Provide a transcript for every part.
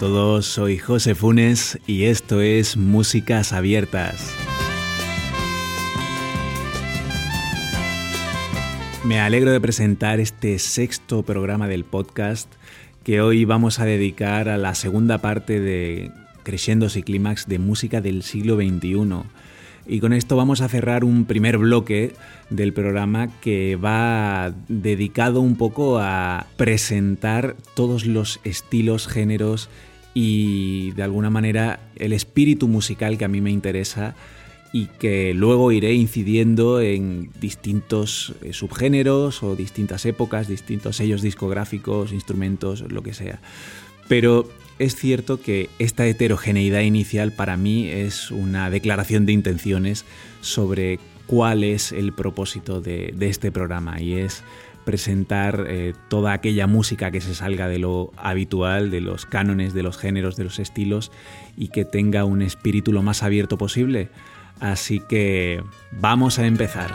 Todos, soy José Funes y esto es Músicas Abiertas. Me alegro de presentar este sexto programa del podcast que hoy vamos a dedicar a la segunda parte de Crescendos y Clímax de música del siglo XXI. Y con esto vamos a cerrar un primer bloque del programa que va dedicado un poco a presentar todos los estilos, géneros y de alguna manera el espíritu musical que a mí me interesa y que luego iré incidiendo en distintos eh, subgéneros o distintas épocas, distintos sellos discográficos, instrumentos, lo que sea. Pero es cierto que esta heterogeneidad inicial para mí es una declaración de intenciones sobre cuál es el propósito de, este programa y es presentar eh, toda aquella música que se salga de lo habitual, de los cánones, de los géneros, de los estilos y que tenga un espíritu lo más abierto posible. Así que vamos a empezar.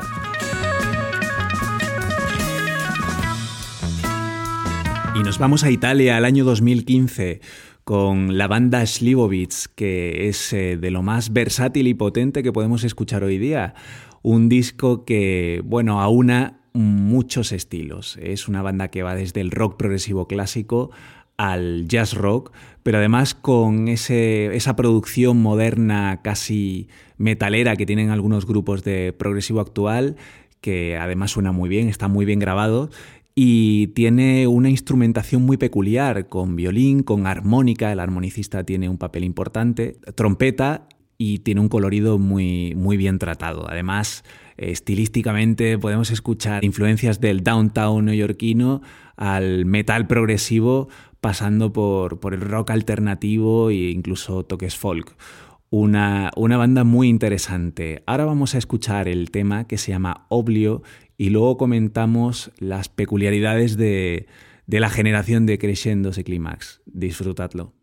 Y nos vamos a Italia al año 2015 con la banda Slivovitz, que es eh, de lo más versátil y potente que podemos escuchar hoy día. Un disco que, bueno, aúna muchos estilos. Es una banda que va desde el rock progresivo clásico al jazz rock, pero además con ese, esa producción moderna casi metalera que tienen algunos grupos de progresivo actual, que además suena muy bien, está muy bien grabado y tiene una instrumentación muy peculiar, con violín, con armónica, el armonicista tiene un papel importante, trompeta y tiene un colorido muy, muy bien tratado. Además, estilísticamente podemos escuchar influencias del downtown neoyorquino al metal progresivo, pasando por, por el rock alternativo e incluso toques folk. Una, una, banda muy interesante. Ahora vamos a escuchar el tema que se llama Oblio y luego comentamos las peculiaridades de, de la generación de Crescendos y Climax. Disfrutadlo.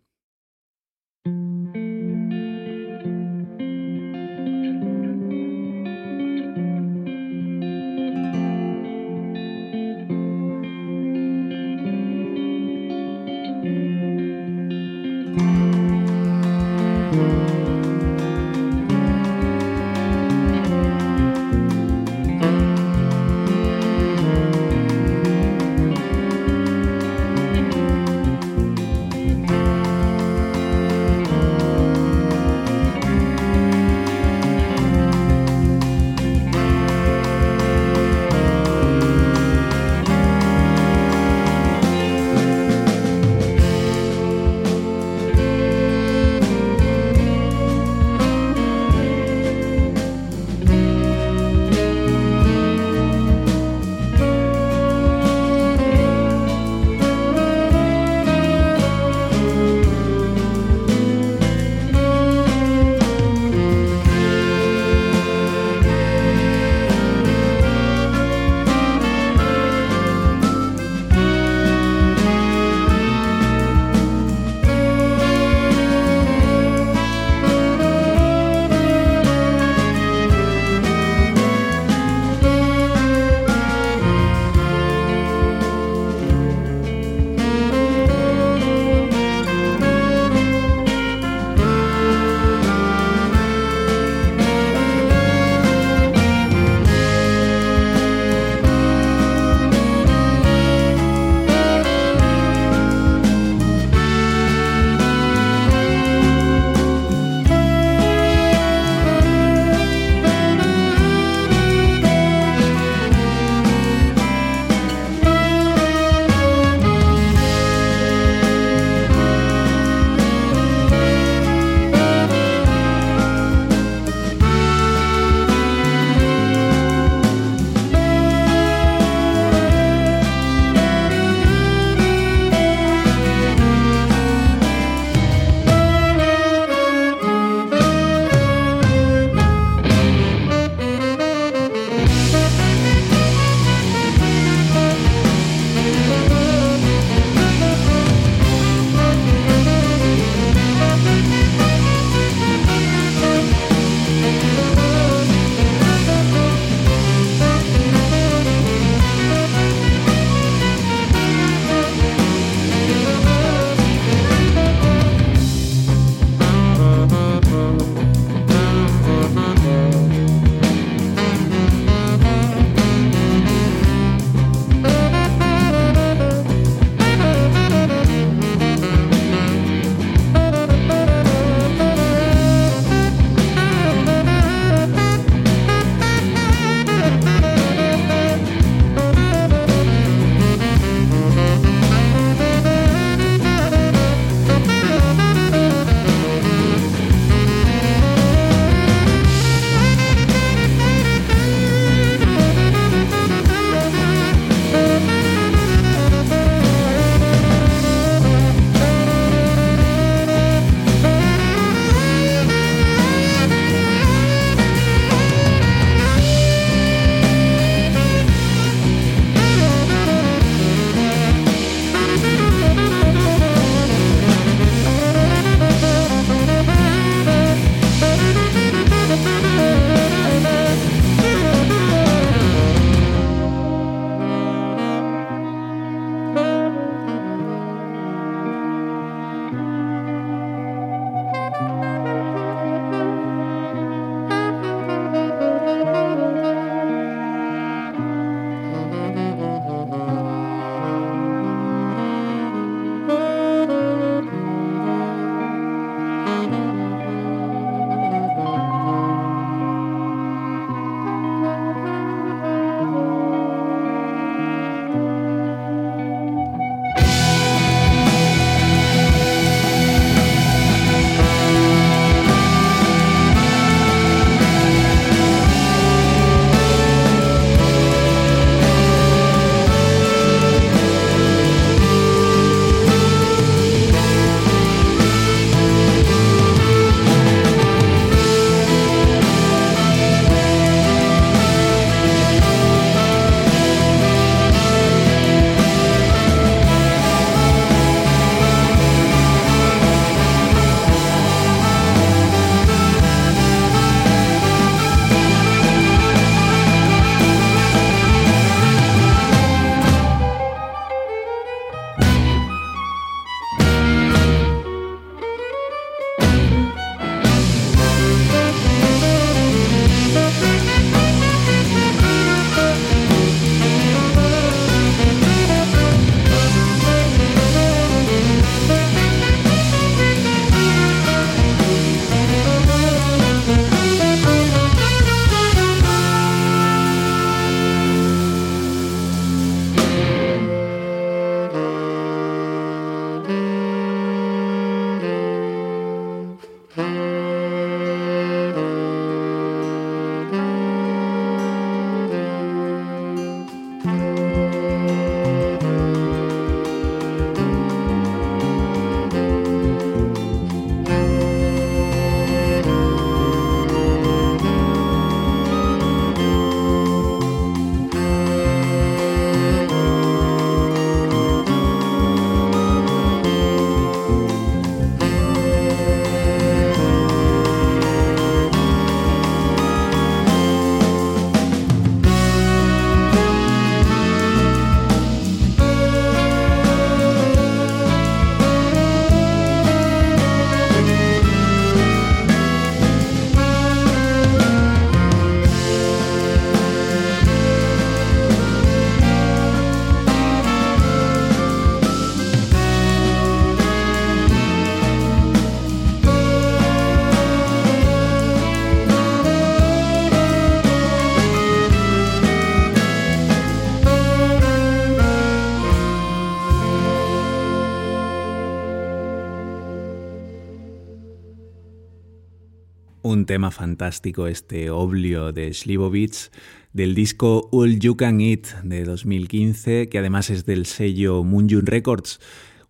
Tema fantástico este Oblio de Slivovitz del disco All You Can Eat de 2015, que además es del sello Moonjun Records,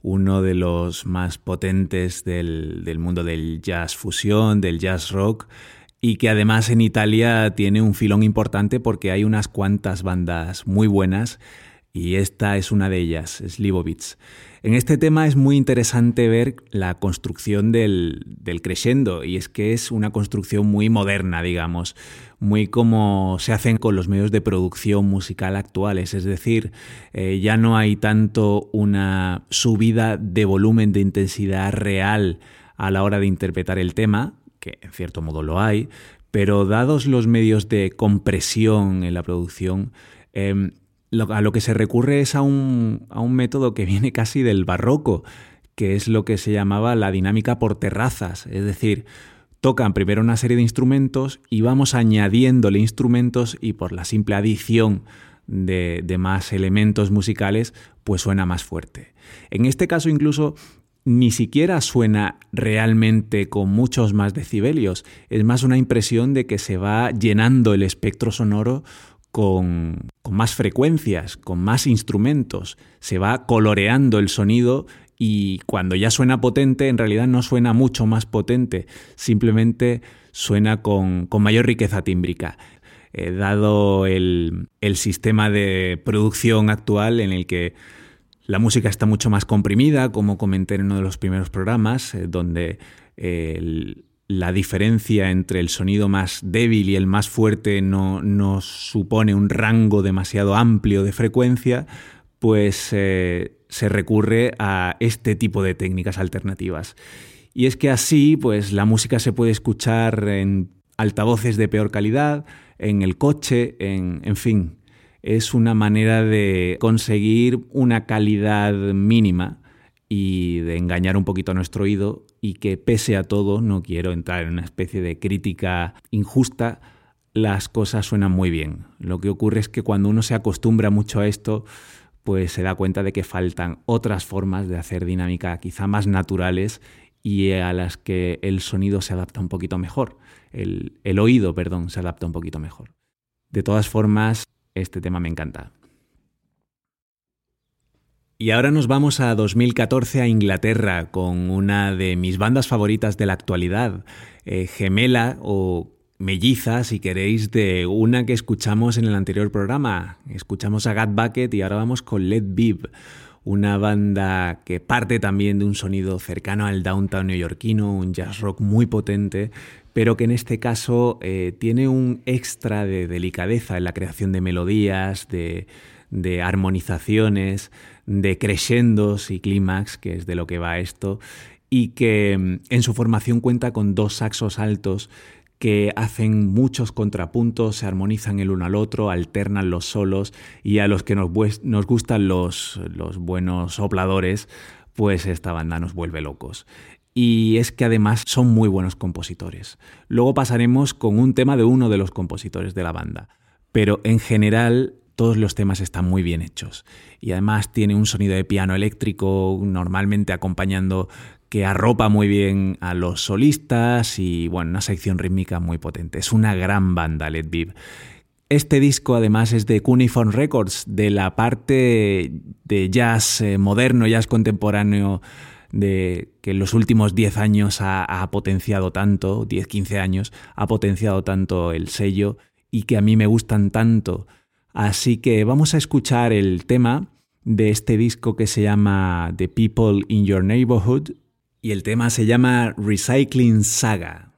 uno de los más potentes del, del mundo del jazz fusión, del jazz rock, y que además en Italia tiene un filón importante porque hay unas cuantas bandas muy buenas y esta es una de ellas, Slivovitz. En este tema es muy interesante ver la construcción del, del crescendo y es que es una construcción muy moderna, digamos, muy como se hacen con los medios de producción musical actuales, es decir, eh, ya no hay tanto una subida de volumen de intensidad real a la hora de interpretar el tema, que en cierto modo lo hay, pero dados los medios de compresión en la producción, a lo que se recurre es a un, método que viene casi del barroco, que es lo que se llamaba la dinámica por terrazas, es decir, tocan primero una serie de instrumentos y vamos añadiéndole instrumentos y por la simple adición de, de, más elementos musicales, pues suena más fuerte. En este caso incluso ni siquiera suena realmente con muchos más decibelios, es más una impresión de que se va llenando el espectro sonoro con, más frecuencias, con más instrumentos, se va coloreando el sonido y cuando ya suena potente, en realidad no suena mucho más potente, simplemente suena con, mayor riqueza tímbrica. Dado el, sistema de producción actual en el que la música está mucho más comprimida, como comenté en uno de los primeros programas, eh, donde el, la diferencia entre el sonido más débil y el más fuerte no, supone un rango demasiado amplio de frecuencia, pues eh, se recurre a este tipo de técnicas alternativas. Y es que así, pues la música se puede escuchar en altavoces de peor calidad, en el coche, en, en fin. Es una manera de conseguir una calidad mínima y de engañar un poquito a nuestro oído y que pese a todo, no quiero entrar en una especie de crítica injusta, las cosas suenan muy bien. Lo que ocurre es que cuando uno se acostumbra mucho a esto, pues se da cuenta de que faltan otras formas de hacer dinámica quizá más naturales y a las que el sonido se adapta un poquito mejor, el, el oído, perdón, se adapta un poquito mejor. De todas formas, este tema me encanta. Y ahora nos vamos a 2014 a Inglaterra con una de mis bandas favoritas de la actualidad, eh, gemela o melliza, si queréis, de una que escuchamos en el anterior programa. Escuchamos a Gat Bucket y ahora vamos con Led Bib, una banda que parte también de un sonido cercano al downtown neoyorquino, un jazz rock muy potente, pero que en este caso eh, tiene un extra de delicadeza en la creación de melodías, de armonizaciones, de crescendos y clímax, que es de lo que va esto, y que mm, en su formación cuenta con dos saxos altos que hacen muchos contrapuntos, se armonizan el uno al otro, alternan los solos y a los que nos, nos gustan los, los buenos sopladores, pues esta banda nos vuelve locos y es que además son muy buenos compositores. Luego pasaremos con un tema de uno de los compositores de la banda, pero en general todos los temas están muy bien hechos. Y además tiene un sonido de piano eléctrico normalmente acompañando que arropa muy bien a los solistas y bueno, una sección rítmica muy potente. Es una gran banda, Led Viv. Este disco además es de Cuneiform Records, de la parte de jazz eh, moderno, jazz contemporáneo de que en los últimos 10 años ha, ha potenciado tanto, 10, 15 años, ha potenciado tanto el sello y que a mí me gustan tanto Así que vamos a escuchar el tema de este disco que se llama The People in Your Neighborhood y el tema se llama Recycling Saga.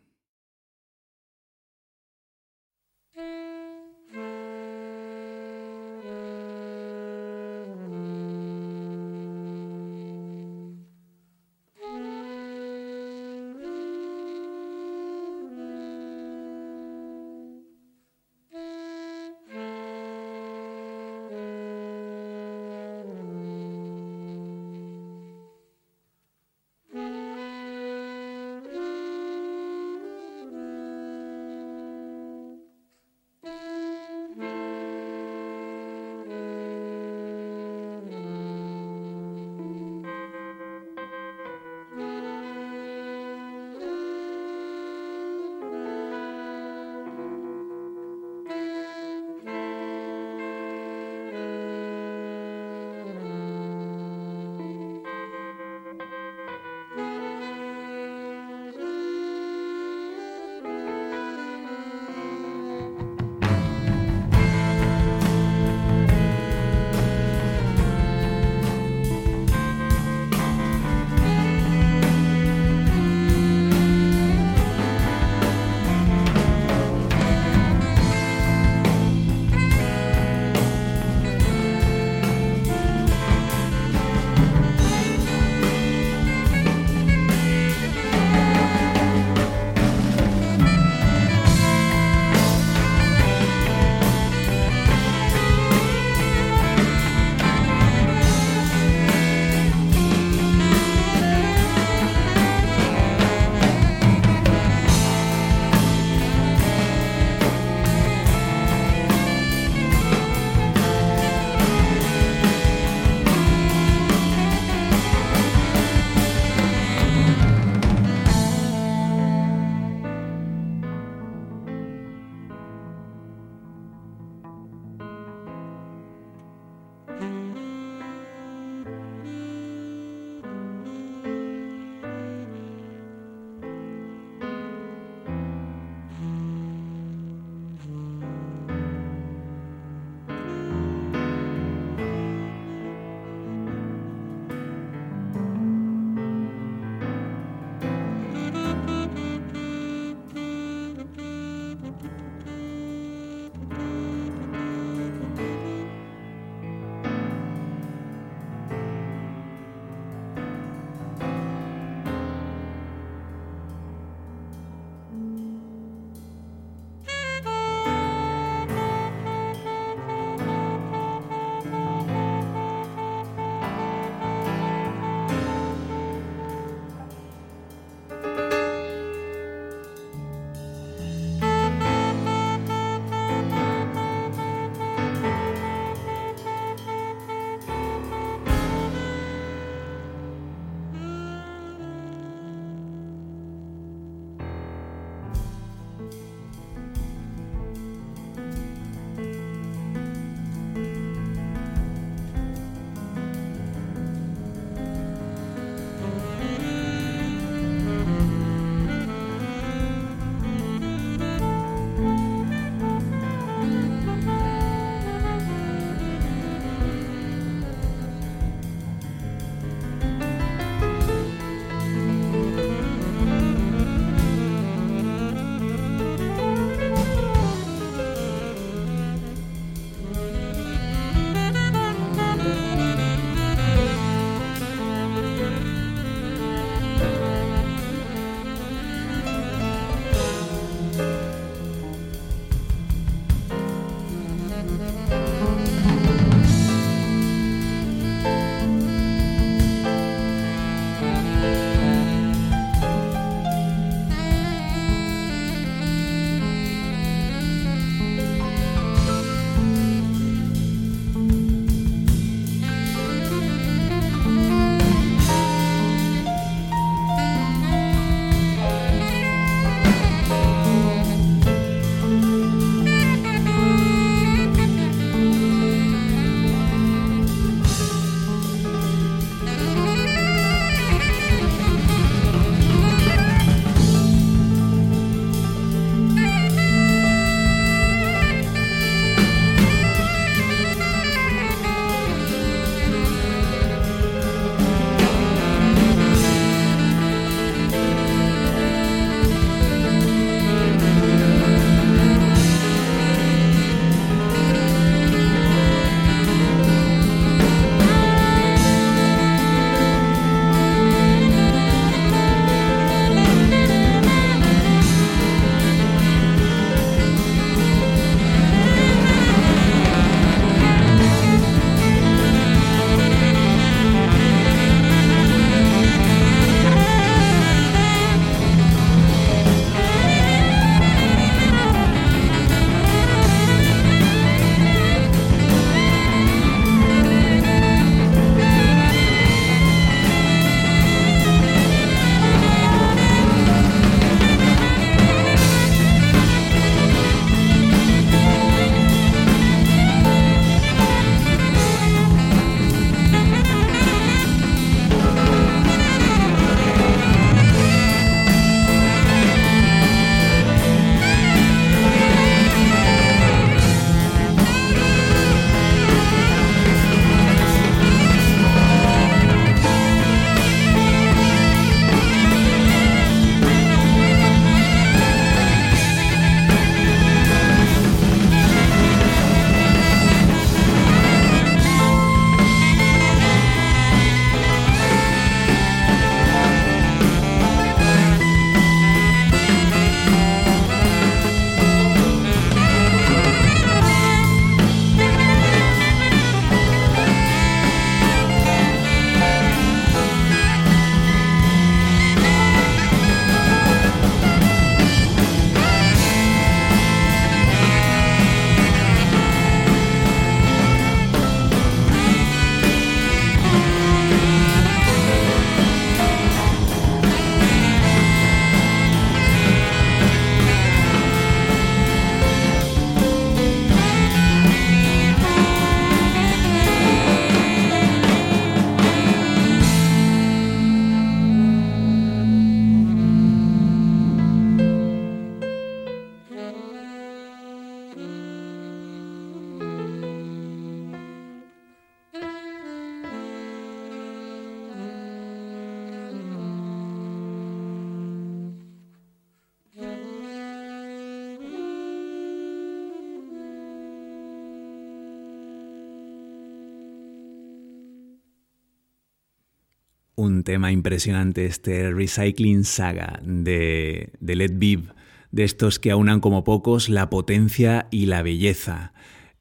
Impresionante este Recycling Saga de, de Led Viv, de estos que aunan como pocos la potencia y la belleza.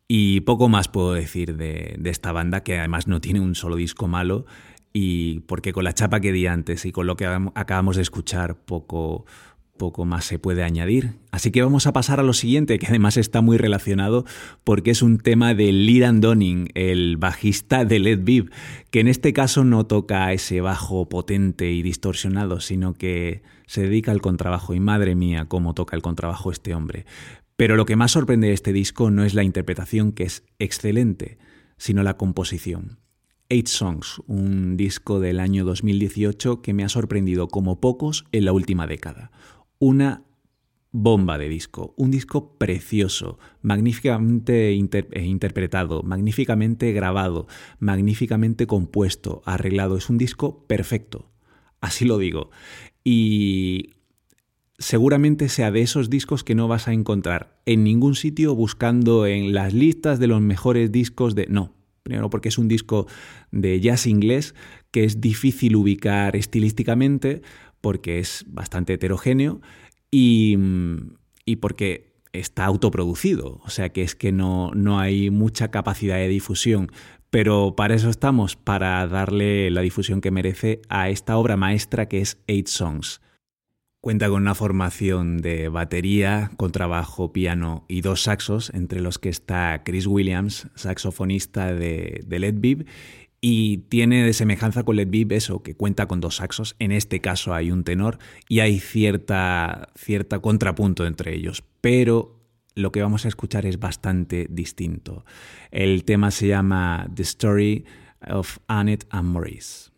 Y poco más puedo decir de, de, esta banda, que además no tiene un solo disco malo, y porque con la chapa que di antes y con lo que acabamos de escuchar, poco, poco más se puede añadir. Así que vamos a pasar a lo siguiente, que además está muy relacionado porque es un tema de Liran Donning, el bajista de Led Viv, que en este caso no toca ese bajo potente y distorsionado, sino que se dedica al contrabajo. Y madre mía, cómo toca el contrabajo este hombre. Pero lo que más sorprende de este disco no es la interpretación, que es excelente, sino la composición. Eight Songs, un disco del año 2018 que me ha sorprendido como pocos en la última década una bomba de disco, un disco precioso, magníficamente eh, interpretado, magníficamente grabado, magníficamente compuesto, arreglado. Es un disco perfecto, así lo digo. Y seguramente sea de esos discos que no vas a encontrar en ningún sitio buscando en las listas de los mejores discos de... No, primero porque es un disco de jazz inglés que es difícil ubicar estilísticamente, porque es bastante heterogéneo y, porque está autoproducido, o sea que es que no, no hay mucha capacidad de difusión, pero para eso estamos, para darle la difusión que merece a esta obra maestra que es Eight Songs. Cuenta con una formación de batería, contrabajo, piano y dos saxos, entre los que está Chris Williams, saxofonista de, Led Viv, y tiene de semejanza con Led Viv eso, que cuenta con dos saxos, en este caso hay un tenor y hay cierta, cierta contrapunto entre ellos, pero lo que vamos a escuchar es bastante distinto. El tema se llama The Story of Annette and Maurice.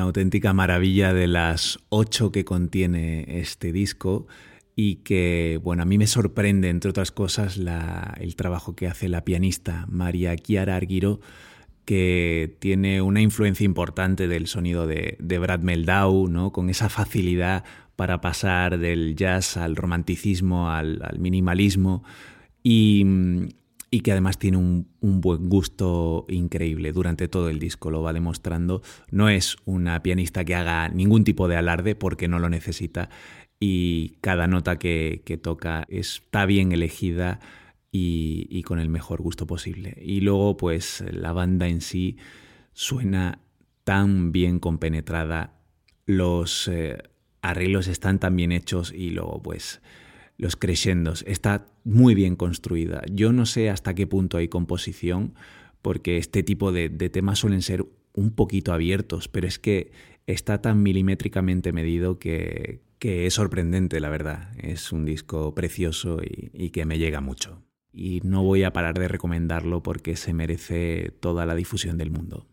Una auténtica maravilla de las ocho que contiene este disco y que, bueno, a mí me sorprende, entre otras cosas, el trabajo que hace la pianista María Chiara Arguiro, que tiene una influencia importante del sonido de, Brad Meldau, ¿no? con esa facilidad para pasar del jazz al romanticismo, al, minimalismo, y, que además tiene un, un, buen gusto increíble durante todo el disco, lo va demostrando. No es una pianista que haga ningún tipo de alarde porque no lo necesita y cada nota que, toca está bien elegida y, con el mejor gusto posible. Y luego, pues la banda en sí suena tan bien compenetrada, los eh, arreglos están tan bien hechos y luego, pues los crescendos está muy bien construida. Yo no sé hasta qué punto hay composición, porque este tipo de temas suelen ser un poquito abiertos, pero es que está tan milimétricamente medido que, es sorprendente, la verdad. Es un disco precioso y, que me llega mucho. Y no voy a parar de recomendarlo porque se merece toda la difusión del mundo.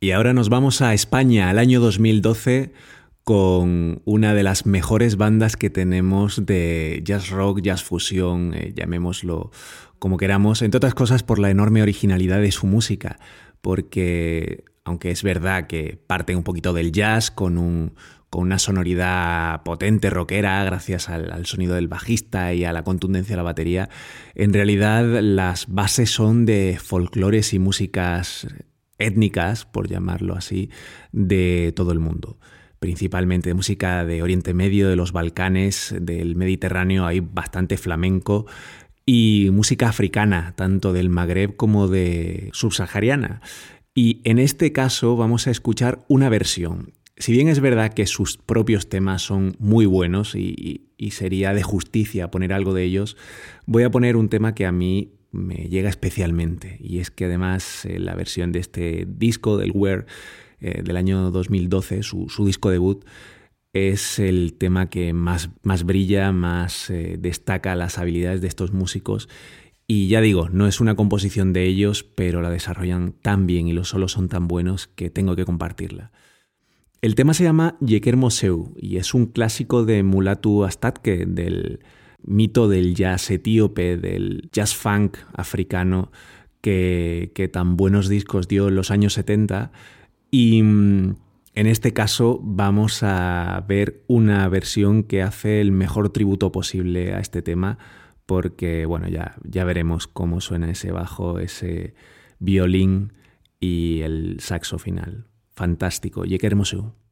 Y ahora nos vamos a España, al año 2012, con una de las mejores bandas que tenemos de jazz rock, jazz fusión, eh, llamémoslo como queramos, entre otras cosas por la enorme originalidad de su música, porque aunque es verdad que parte un poquito del jazz con, un, con una sonoridad potente, rockera, gracias al, sonido del bajista y a la contundencia de la batería, en realidad las bases son de folclores y músicas étnicas, por llamarlo así, de todo el mundo. Principalmente de música de Oriente Medio, de los Balcanes, del Mediterráneo, hay bastante flamenco, y música africana, tanto del Magreb como de subsahariana. Y en este caso vamos a escuchar una versión. Si bien es verdad que sus propios temas son muy buenos y, sería de justicia poner algo de ellos, voy a poner un tema que a mí me llega especialmente. Y es que además eh, la versión de este disco del Wear eh, del año 2012, su, disco debut, es el tema que más, más brilla, más eh, destaca las habilidades de estos músicos y ya digo, no es una composición de ellos, pero la desarrollan tan bien y los solos son tan buenos que tengo que compartirla. El tema se llama Yeker Moseu y es un clásico de Mulatu Astatke, del mito del jazz etíope, del jazz funk africano que, que tan buenos discos dio en los años 70. Y mm, en este caso vamos a ver una versión que hace el mejor tributo posible a este tema porque bueno, ya, ya veremos cómo suena ese bajo, ese violín y el saxo final. Fantástico, y qué.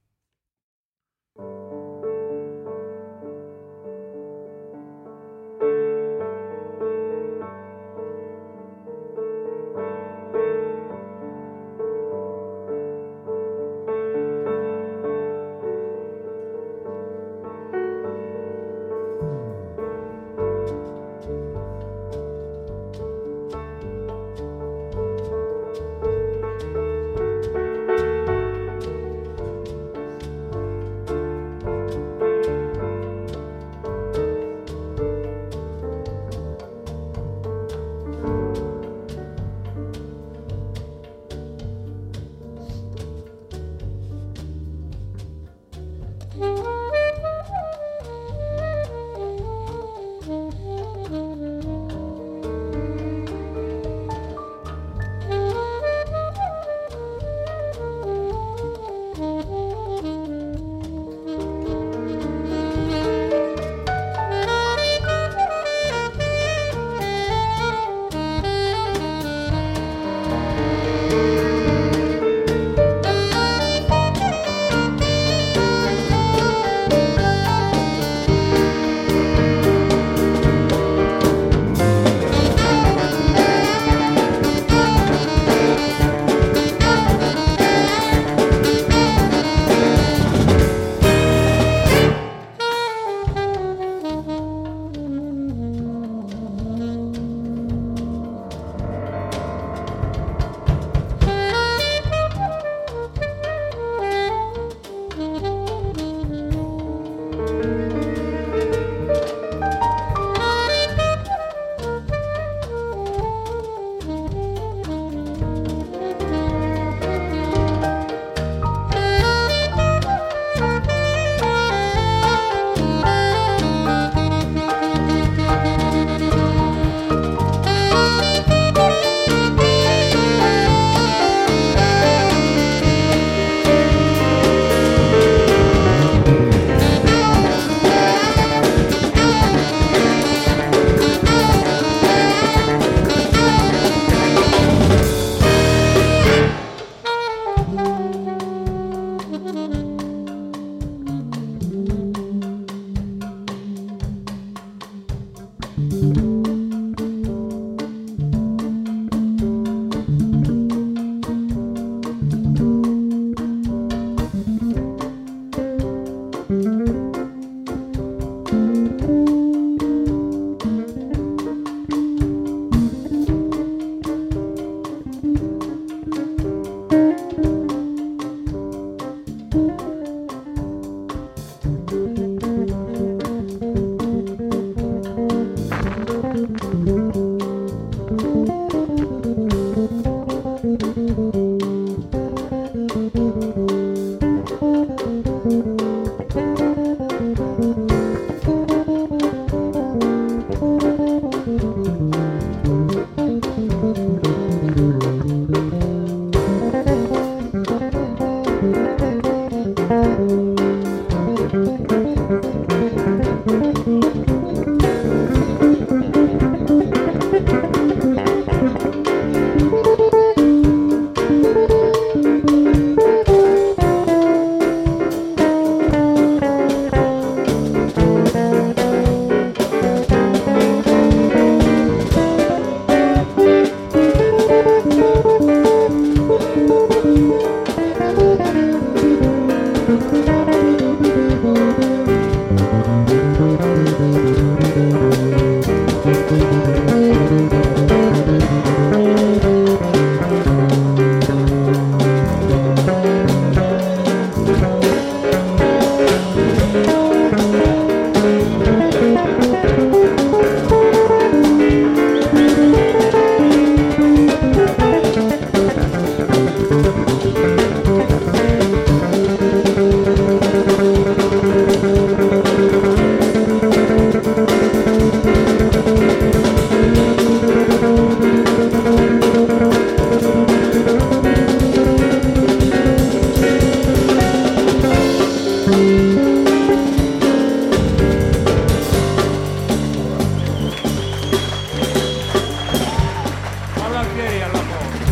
Ramón.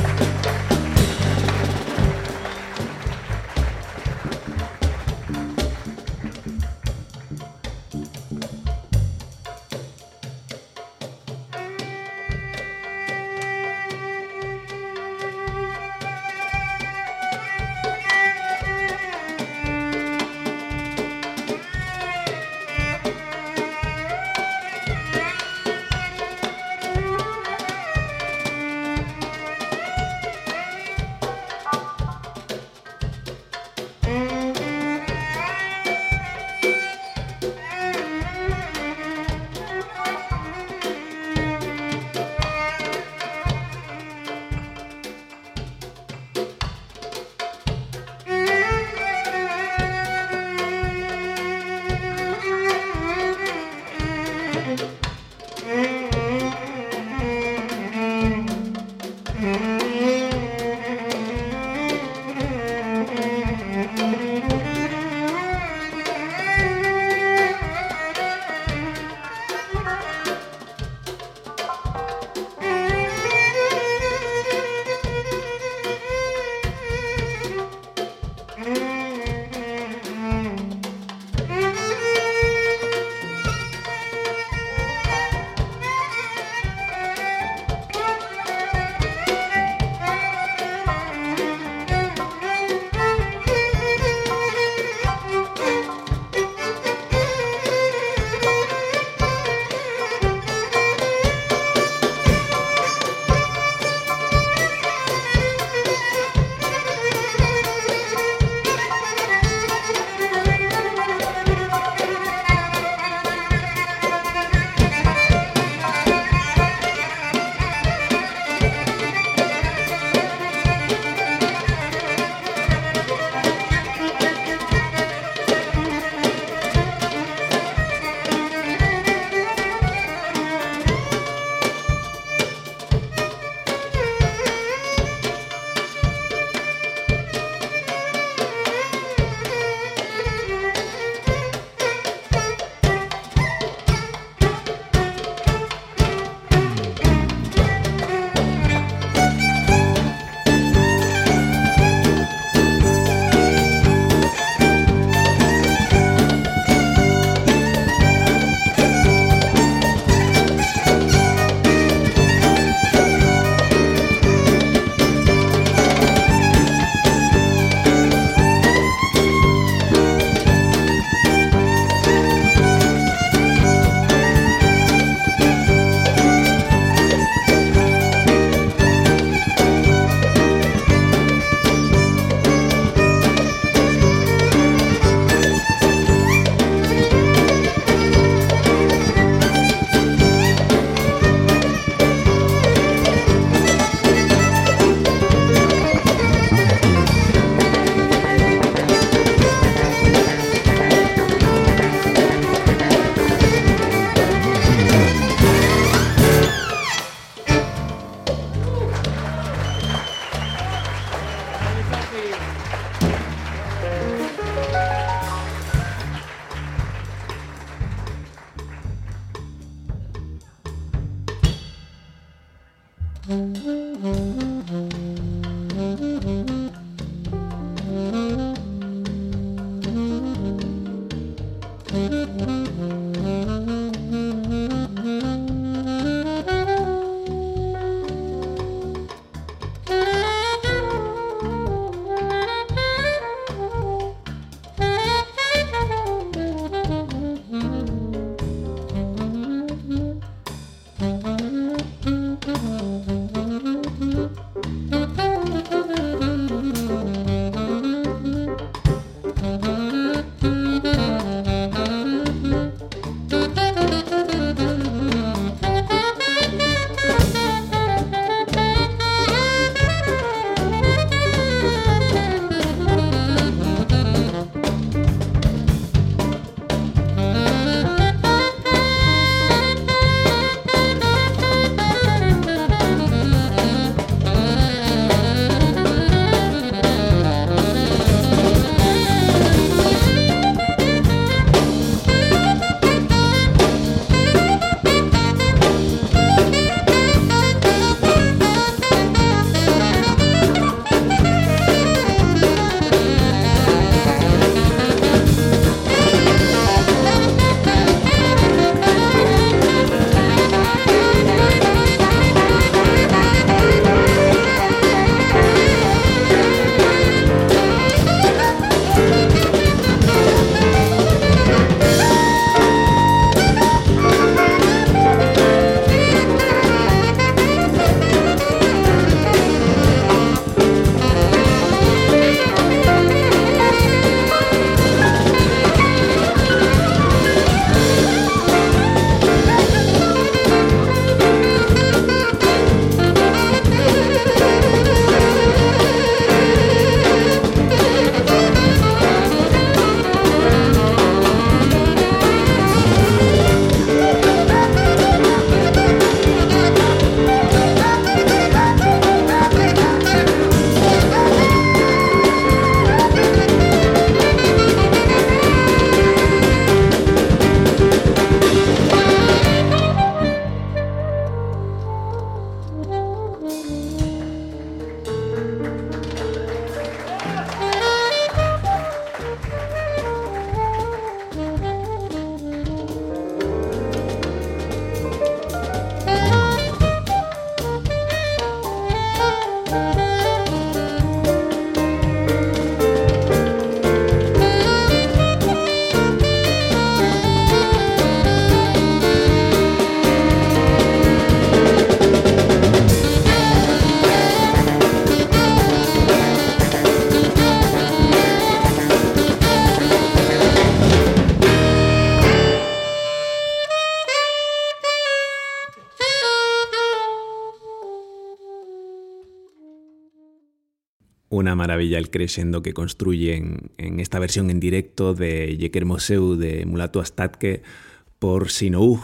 Una maravilla el crescendo que construyen en esta versión en directo de Jeker Moseu de Mulato Astatke por Sinoug,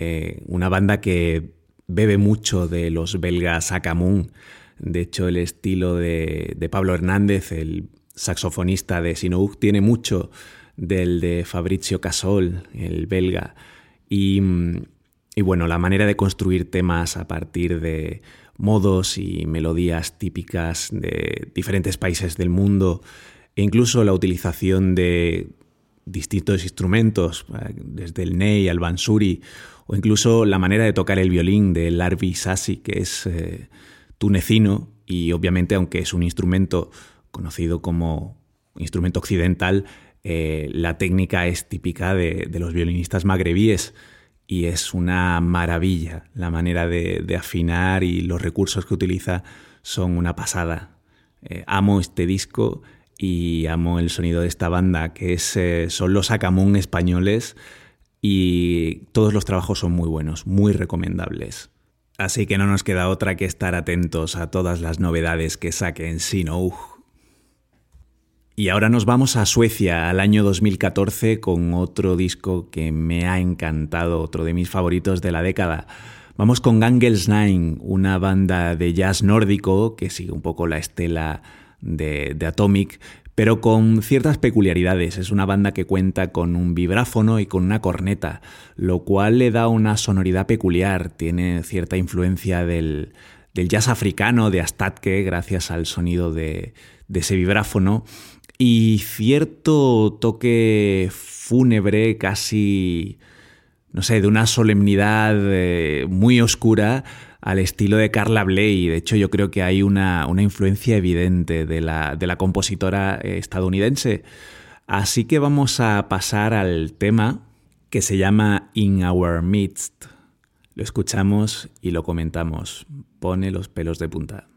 eh, una banda que bebe mucho de los belgas Akamun. De hecho, el estilo de, Pablo Hernández, el saxofonista de Sinoug, tiene mucho del de Fabrizio Casol, el belga. Y, y bueno, la manera de construir temas a partir de modos y melodías típicas de diferentes países del mundo e incluso la utilización de distintos instrumentos, eh, desde el ney al bansuri, o incluso la manera de tocar el violín de Larvi Sassi, que es eh, tunecino y obviamente aunque es un instrumento conocido como instrumento occidental, eh, la técnica es típica de, de los violinistas magrebíes y es una maravilla la manera de, afinar y los recursos que utiliza son una pasada. Eh, amo este disco y amo el sonido de esta banda, que es, eh, son los Acamun españoles y todos los trabajos son muy buenos, muy recomendables. Así que no nos queda otra que estar atentos a todas las novedades que saquen Sinoug y ahora nos vamos a Suecia, al año 2014, con otro disco que me ha encantado, otro de mis favoritos de la década. Vamos con Gangels Nine, una banda de jazz nórdico que sigue un poco la estela de, Atomic, pero con ciertas peculiaridades. Es una banda que cuenta con un vibráfono y con una corneta, lo cual le da una sonoridad peculiar, tiene cierta influencia del, del jazz africano, de Astatke, gracias al sonido de, ese vibráfono, y cierto toque fúnebre, casi, no sé, de una solemnidad eh, muy oscura al estilo de Carla Bley. De hecho, yo creo que hay una, influencia evidente de la, de la compositora eh, estadounidense. Así que vamos a pasar al tema que se llama In Our Midst. Lo escuchamos y lo comentamos. Pone los pelos de punta.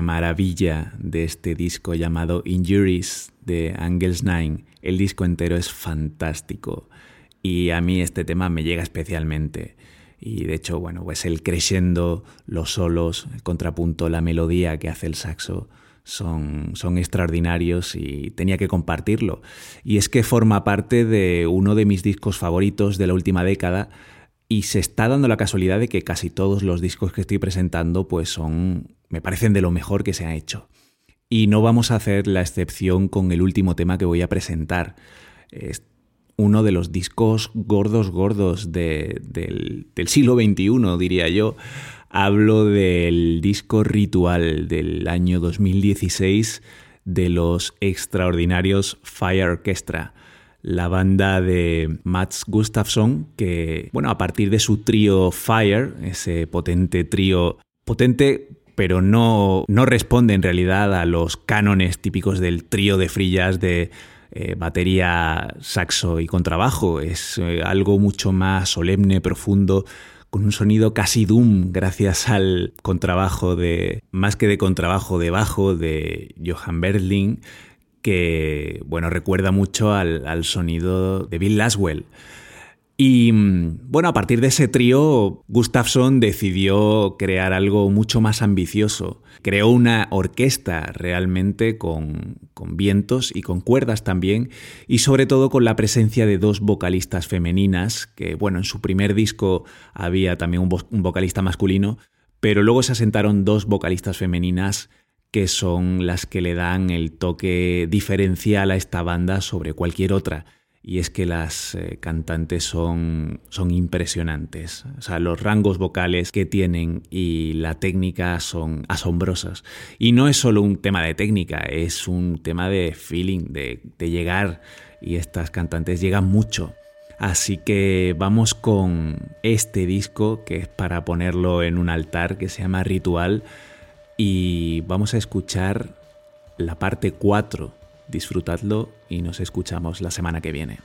Maravilla de este disco llamado Injuries de Angels Nine. El disco entero es fantástico y a mí este tema me llega especialmente. Y de hecho, bueno, pues el crescendo, los solos, el contrapunto, la melodía que hace el saxo son, son extraordinarios y tenía que compartirlo. Y es que forma parte de uno de mis discos favoritos de la última década y se está dando la casualidad de que casi todos los discos que estoy presentando pues son me parecen de lo mejor que se ha hecho. Y no vamos a hacer la excepción con el último tema que voy a presentar. Es uno de los discos gordos gordos del, del siglo XXI, diría yo. Hablo del disco Ritual del año 2016 de los extraordinarios Fire Orchestra la banda de Mats Gustafsson, que, bueno, a partir de su trío Fire, ese potente trío, potente pero no, no responde en realidad a los cánones típicos del trío de frillas de eh, batería, saxo y contrabajo. Es eh, algo mucho más solemne, profundo, con un sonido casi doom gracias al contrabajo de, más que de contrabajo, de bajo de Johan Berling, que bueno, recuerda mucho al, al sonido de Bill Laswell. Y mm, bueno, a partir de ese trío, Gustafsson decidió crear algo mucho más ambicioso. Creó una orquesta realmente con, con, vientos y con cuerdas también, y sobre todo con la presencia de dos vocalistas femeninas, que bueno, en su primer disco había también un, un vocalista masculino, pero luego se asentaron dos vocalistas femeninas que son las que le dan el toque diferencial a esta banda sobre cualquier otra. Y es que las eh, cantantes son, son impresionantes. O sea, los rangos vocales que tienen y la técnica son asombrosas. Y no es solo un tema de técnica, es un tema de feeling, de, de llegar. Y estas cantantes llegan mucho. Así que vamos con este disco que es para ponerlo en un altar que se llama Ritual y vamos a escuchar la parte 4. Disfrutadlo y nos escuchamos la semana que viene.